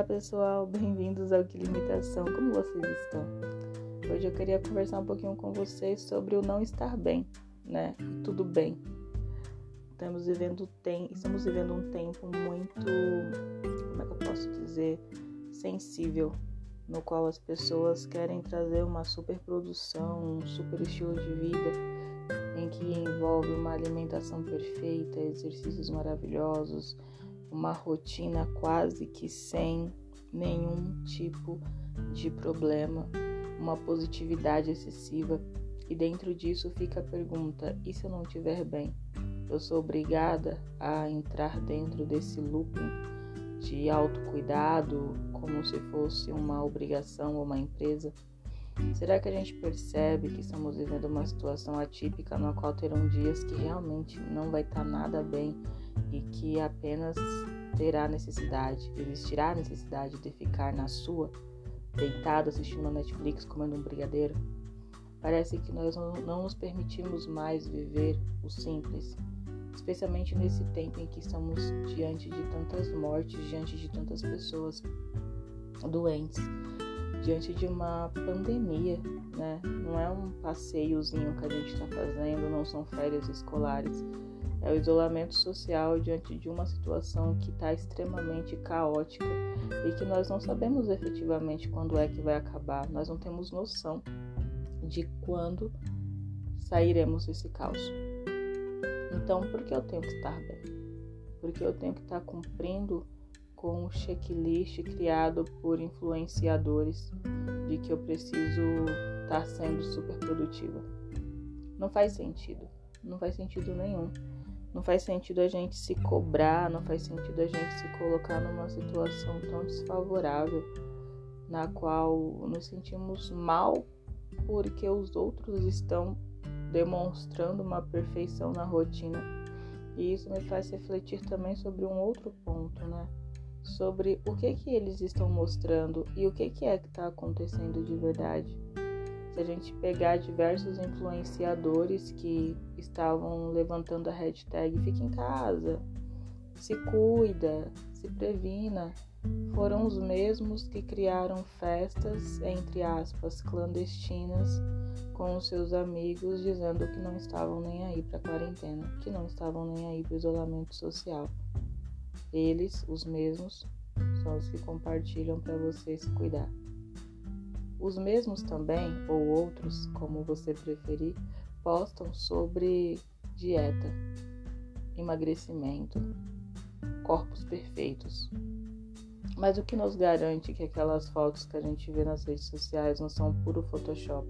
Olá pessoal, bem-vindos ao Que Limitação, como vocês estão? Hoje eu queria conversar um pouquinho com vocês sobre o não estar bem, né? Tudo bem. Estamos vivendo, tem, estamos vivendo um tempo muito, como é que eu posso dizer, sensível, no qual as pessoas querem trazer uma super produção, um super estilo de vida, em que envolve uma alimentação perfeita, exercícios maravilhosos, uma rotina quase que sem nenhum tipo de problema, uma positividade excessiva. E dentro disso fica a pergunta: e se eu não estiver bem? Eu sou obrigada a entrar dentro desse looping de autocuidado como se fosse uma obrigação ou uma empresa? Será que a gente percebe que estamos vivendo uma situação atípica na qual terão dias que realmente não vai estar nada bem e que apenas terá necessidade, existirá necessidade de ficar na sua, deitado assistindo a Netflix comendo um brigadeiro? Parece que nós não nos permitimos mais viver o simples, especialmente nesse tempo em que estamos diante de tantas mortes, diante de tantas pessoas doentes, diante de uma pandemia, né? Não é um passeiozinho que a gente está fazendo, não são férias escolares é o isolamento social diante de uma situação que está extremamente caótica e que nós não sabemos efetivamente quando é que vai acabar, nós não temos noção de quando sairemos desse caos. Então, por que eu tenho que estar bem? Porque eu tenho que estar cumprindo com o checklist criado por influenciadores de que eu preciso estar sendo super produtiva. Não faz sentido, não faz sentido nenhum. Não faz sentido a gente se cobrar, não faz sentido a gente se colocar numa situação tão desfavorável na qual nos sentimos mal porque os outros estão demonstrando uma perfeição na rotina. E isso me faz refletir também sobre um outro ponto, né? Sobre o que que eles estão mostrando e o que que é que está acontecendo de verdade. Se a gente pegar diversos influenciadores que estavam levantando a hashtag Fica em casa, se cuida, se previna, foram os mesmos que criaram festas, entre aspas, clandestinas com os seus amigos, dizendo que não estavam nem aí para a quarentena, que não estavam nem aí para o isolamento social. Eles, os mesmos, são os que compartilham para você se cuidar. Os mesmos também, ou outros, como você preferir, postam sobre dieta, emagrecimento, corpos perfeitos. Mas o que nos garante que aquelas fotos que a gente vê nas redes sociais não são puro Photoshop?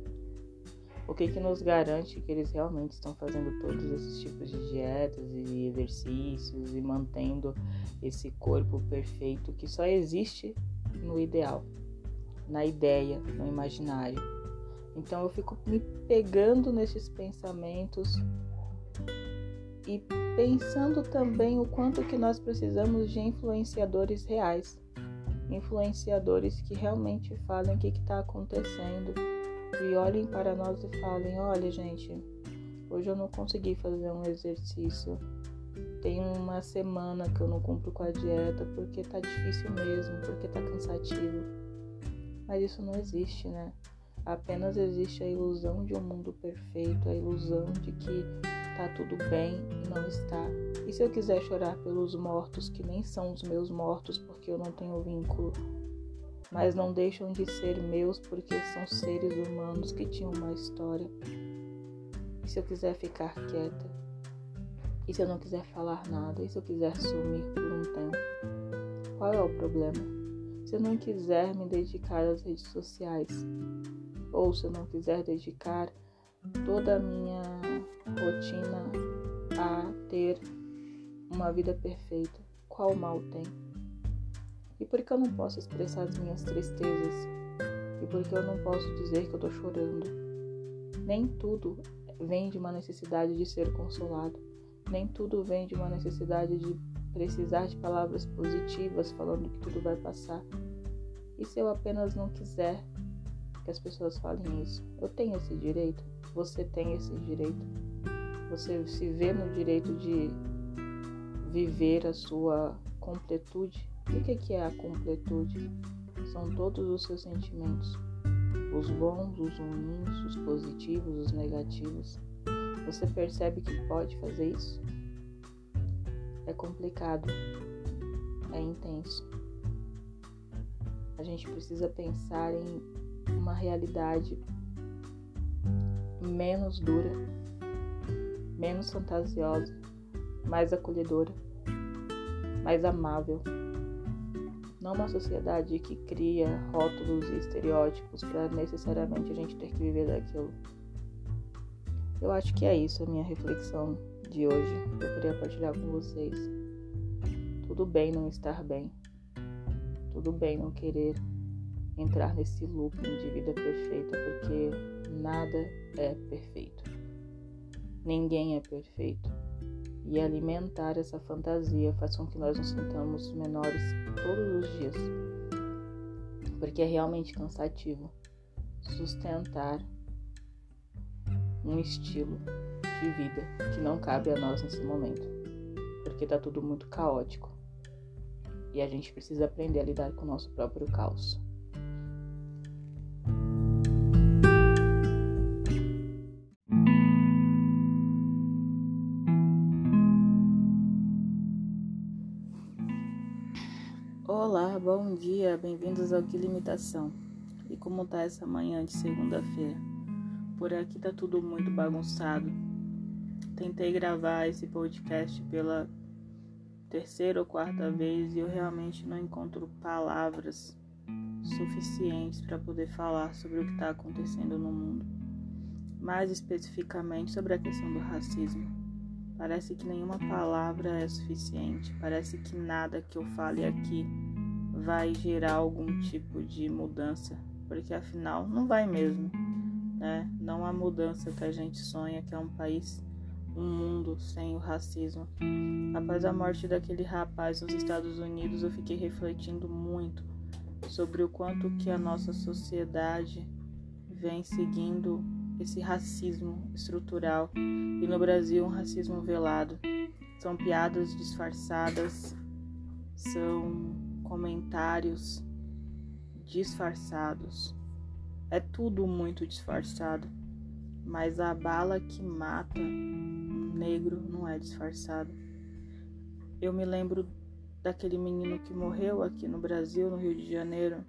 O que, que nos garante que eles realmente estão fazendo todos esses tipos de dietas e exercícios e mantendo esse corpo perfeito que só existe no ideal? Na ideia, no imaginário. Então eu fico me pegando nesses pensamentos e pensando também o quanto que nós precisamos de influenciadores reais, influenciadores que realmente falem o que está acontecendo e olhem para nós e falem, olha gente, hoje eu não consegui fazer um exercício, tem uma semana que eu não cumpro com a dieta porque tá difícil mesmo, porque tá cansativo. Mas isso não existe, né? Apenas existe a ilusão de um mundo perfeito, a ilusão de que tá tudo bem e não está. E se eu quiser chorar pelos mortos que nem são os meus mortos porque eu não tenho vínculo, mas não deixam de ser meus porque são seres humanos que tinham uma história? E se eu quiser ficar quieta? E se eu não quiser falar nada? E se eu quiser sumir por um tempo? Qual é o problema? Se eu não quiser me dedicar às redes sociais, ou se eu não quiser dedicar toda a minha rotina a ter uma vida perfeita, qual mal tem? E por que eu não posso expressar as minhas tristezas? E por que eu não posso dizer que eu tô chorando? Nem tudo vem de uma necessidade de ser consolado. Nem tudo vem de uma necessidade de precisar de palavras positivas falando que tudo vai passar. E se eu apenas não quiser que as pessoas falem isso? Eu tenho esse direito? Você tem esse direito? Você se vê no direito de viver a sua completude o que é a completude? São todos os seus sentimentos, os bons, os ruins, os positivos, os negativos. Você percebe que pode fazer isso? É complicado, é intenso. A gente precisa pensar em uma realidade menos dura, menos fantasiosa, mais acolhedora, mais amável. Não uma sociedade que cria rótulos e estereótipos para necessariamente a gente ter que viver daquilo. Eu acho que é isso a minha reflexão de hoje. Eu queria partilhar com vocês. Tudo bem não estar bem. Tudo bem não querer entrar nesse looping de vida perfeita, porque nada é perfeito. Ninguém é perfeito. E alimentar essa fantasia faz com que nós nos sintamos menores todos os dias. Porque é realmente cansativo sustentar um estilo de vida que não cabe a nós nesse momento. Porque tá tudo muito caótico. E a gente precisa aprender a lidar com o nosso próprio caos. Olá, bom dia, bem-vindos ao Que Limitação. E como tá essa manhã de segunda-feira? Por aqui tá tudo muito bagunçado. Tentei gravar esse podcast pela terceira ou quarta vez e eu realmente não encontro palavras suficientes para poder falar sobre o que está acontecendo no mundo. Mais especificamente sobre a questão do racismo. Parece que nenhuma palavra é suficiente, parece que nada que eu fale aqui vai gerar algum tipo de mudança, porque afinal não vai mesmo, né? Não há mudança que a gente sonha, que é um país, um mundo sem o racismo. Após a morte daquele rapaz nos Estados Unidos, eu fiquei refletindo muito sobre o quanto que a nossa sociedade vem seguindo esse racismo estrutural e no Brasil um racismo velado. São piadas disfarçadas, são comentários disfarçados. É tudo muito disfarçado, mas a bala que mata um negro não é disfarçado. Eu me lembro daquele menino que morreu aqui no Brasil, no Rio de Janeiro.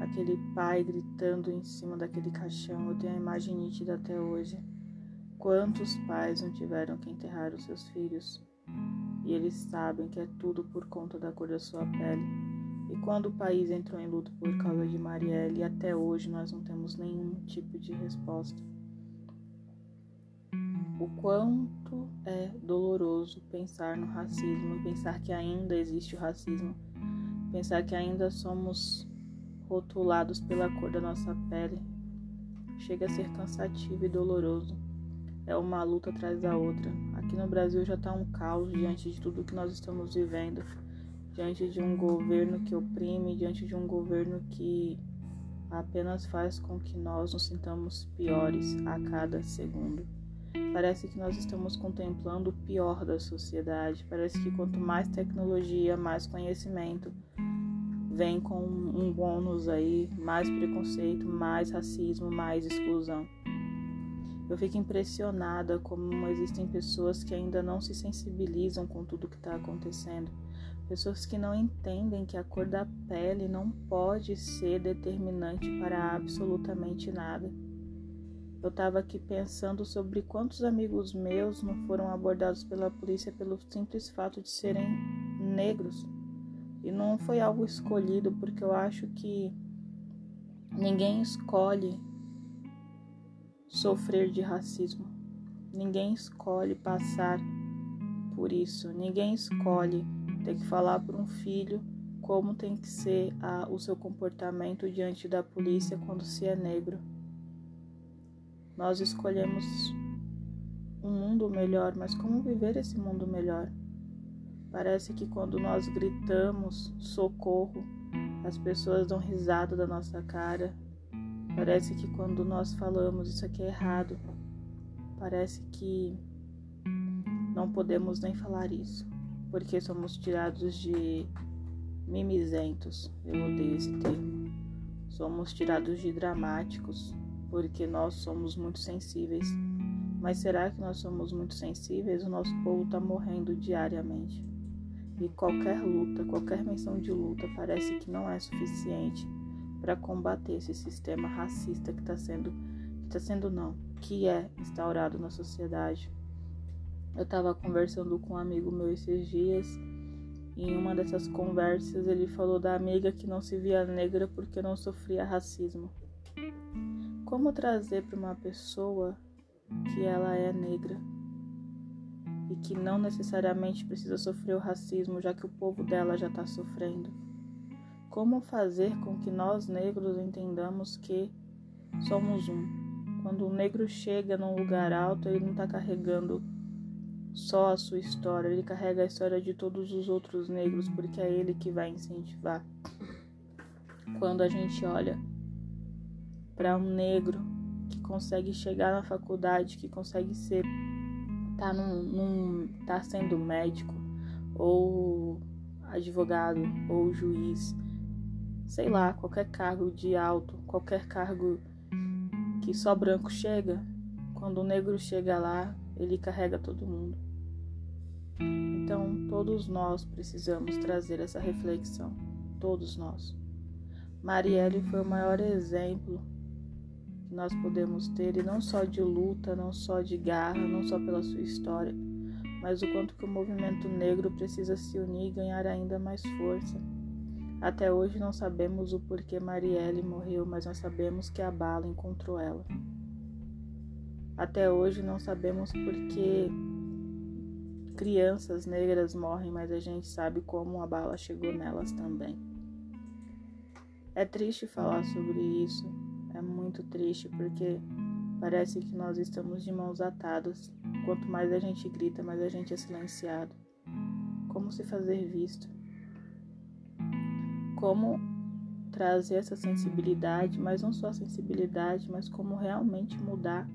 Aquele pai gritando em cima daquele caixão. Eu tenho a imagem nítida até hoje. Quantos pais não tiveram que enterrar os seus filhos? E eles sabem que é tudo por conta da cor da sua pele. E quando o país entrou em luto por causa de Marielle, até hoje nós não temos nenhum tipo de resposta o quanto é doloroso pensar no racismo pensar que ainda existe o racismo, pensar que ainda somos rotulados pela cor da nossa pele. Chega a ser cansativo e doloroso. É uma luta atrás da outra. Aqui no Brasil já está um caos diante de tudo que nós estamos vivendo, diante de um governo que oprime, diante de um governo que apenas faz com que nós nos sintamos piores a cada segundo. Parece que nós estamos contemplando o pior da sociedade. Parece que quanto mais tecnologia, mais conhecimento vem com um bônus aí, mais preconceito, mais racismo, mais exclusão. Eu fico impressionada como existem pessoas que ainda não se sensibilizam com tudo que está acontecendo. Pessoas que não entendem que a cor da pele não pode ser determinante para absolutamente nada. Eu estava aqui pensando sobre quantos amigos meus não foram abordados pela polícia pelo simples fato de serem negros. E não foi algo escolhido, porque eu acho que ninguém escolhe sofrer de racismo. Ninguém escolhe passar por isso. Ninguém escolhe ter que falar para um filho como tem que ser a, o seu comportamento diante da polícia quando se é negro. Nós escolhemos um mundo melhor, mas como viver esse mundo melhor? Parece que quando nós gritamos socorro, as pessoas dão risada da nossa cara. Parece que quando nós falamos isso aqui é errado, parece que não podemos nem falar isso, porque somos tirados de mimizentos, eu odeio esse termo. Somos tirados de dramáticos porque nós somos muito sensíveis. Mas será que nós somos muito sensíveis? O nosso povo está morrendo diariamente. E qualquer luta, qualquer menção de luta parece que não é suficiente para combater esse sistema racista que está sendo, está sendo não, que é instaurado na sociedade. Eu estava conversando com um amigo meu esses dias e em uma dessas conversas ele falou da amiga que não se via negra porque não sofria racismo. Como trazer para uma pessoa que ela é negra e que não necessariamente precisa sofrer o racismo, já que o povo dela já está sofrendo? Como fazer com que nós negros entendamos que somos um? Quando o negro chega num lugar alto, ele não está carregando só a sua história, ele carrega a história de todos os outros negros, porque é ele que vai incentivar. Quando a gente olha para um negro que consegue chegar na faculdade, que consegue ser tá num, num tá sendo médico ou advogado ou juiz, sei lá, qualquer cargo de alto, qualquer cargo que só branco chega, quando o negro chega lá, ele carrega todo mundo. Então, todos nós precisamos trazer essa reflexão, todos nós. Marielle foi o maior exemplo que nós podemos ter, e não só de luta, não só de garra, não só pela sua história, mas o quanto que o movimento negro precisa se unir e ganhar ainda mais força. Até hoje não sabemos o porquê Marielle morreu, mas nós sabemos que a bala encontrou ela. Até hoje não sabemos porquê crianças negras morrem, mas a gente sabe como a bala chegou nelas também. É triste falar sobre isso, muito triste porque parece que nós estamos de mãos atadas. Quanto mais a gente grita, mais a gente é silenciado. Como se fazer visto? Como trazer essa sensibilidade, mas não só a sensibilidade, mas como realmente mudar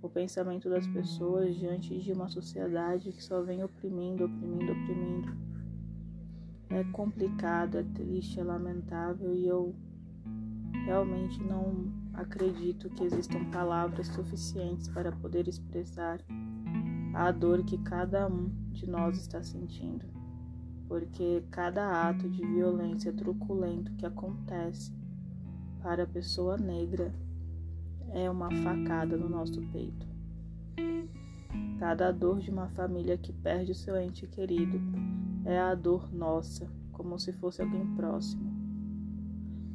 o pensamento das pessoas diante de uma sociedade que só vem oprimindo, oprimindo, oprimindo. É complicado, é triste, é lamentável e eu Realmente não acredito que existam palavras suficientes para poder expressar a dor que cada um de nós está sentindo, porque cada ato de violência truculento que acontece para a pessoa negra é uma facada no nosso peito. Cada dor de uma família que perde o seu ente querido é a dor nossa, como se fosse alguém próximo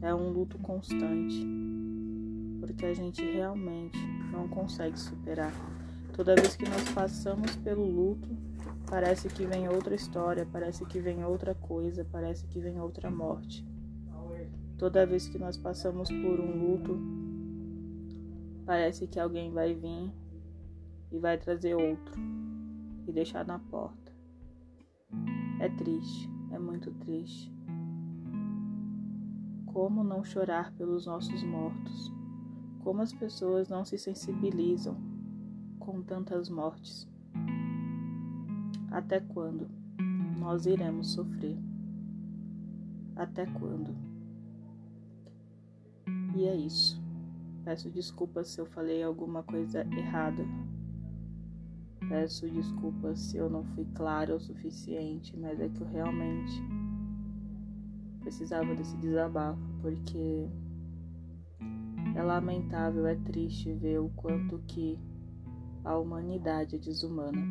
é um luto constante, porque a gente realmente não consegue superar. Toda vez que nós passamos pelo luto, parece que vem outra história, parece que vem outra coisa, parece que vem outra morte. Toda vez que nós passamos por um luto, parece que alguém vai vir e vai trazer outro e deixar na porta. É triste, é muito triste. Como não chorar pelos nossos mortos? Como as pessoas não se sensibilizam com tantas mortes? Até quando nós iremos sofrer? Até quando? E é isso. Peço desculpas se eu falei alguma coisa errada. Peço desculpas se eu não fui clara o suficiente, mas é que eu realmente precisava desse desabafo, porque é lamentável, é triste ver o quanto que a humanidade é desumana.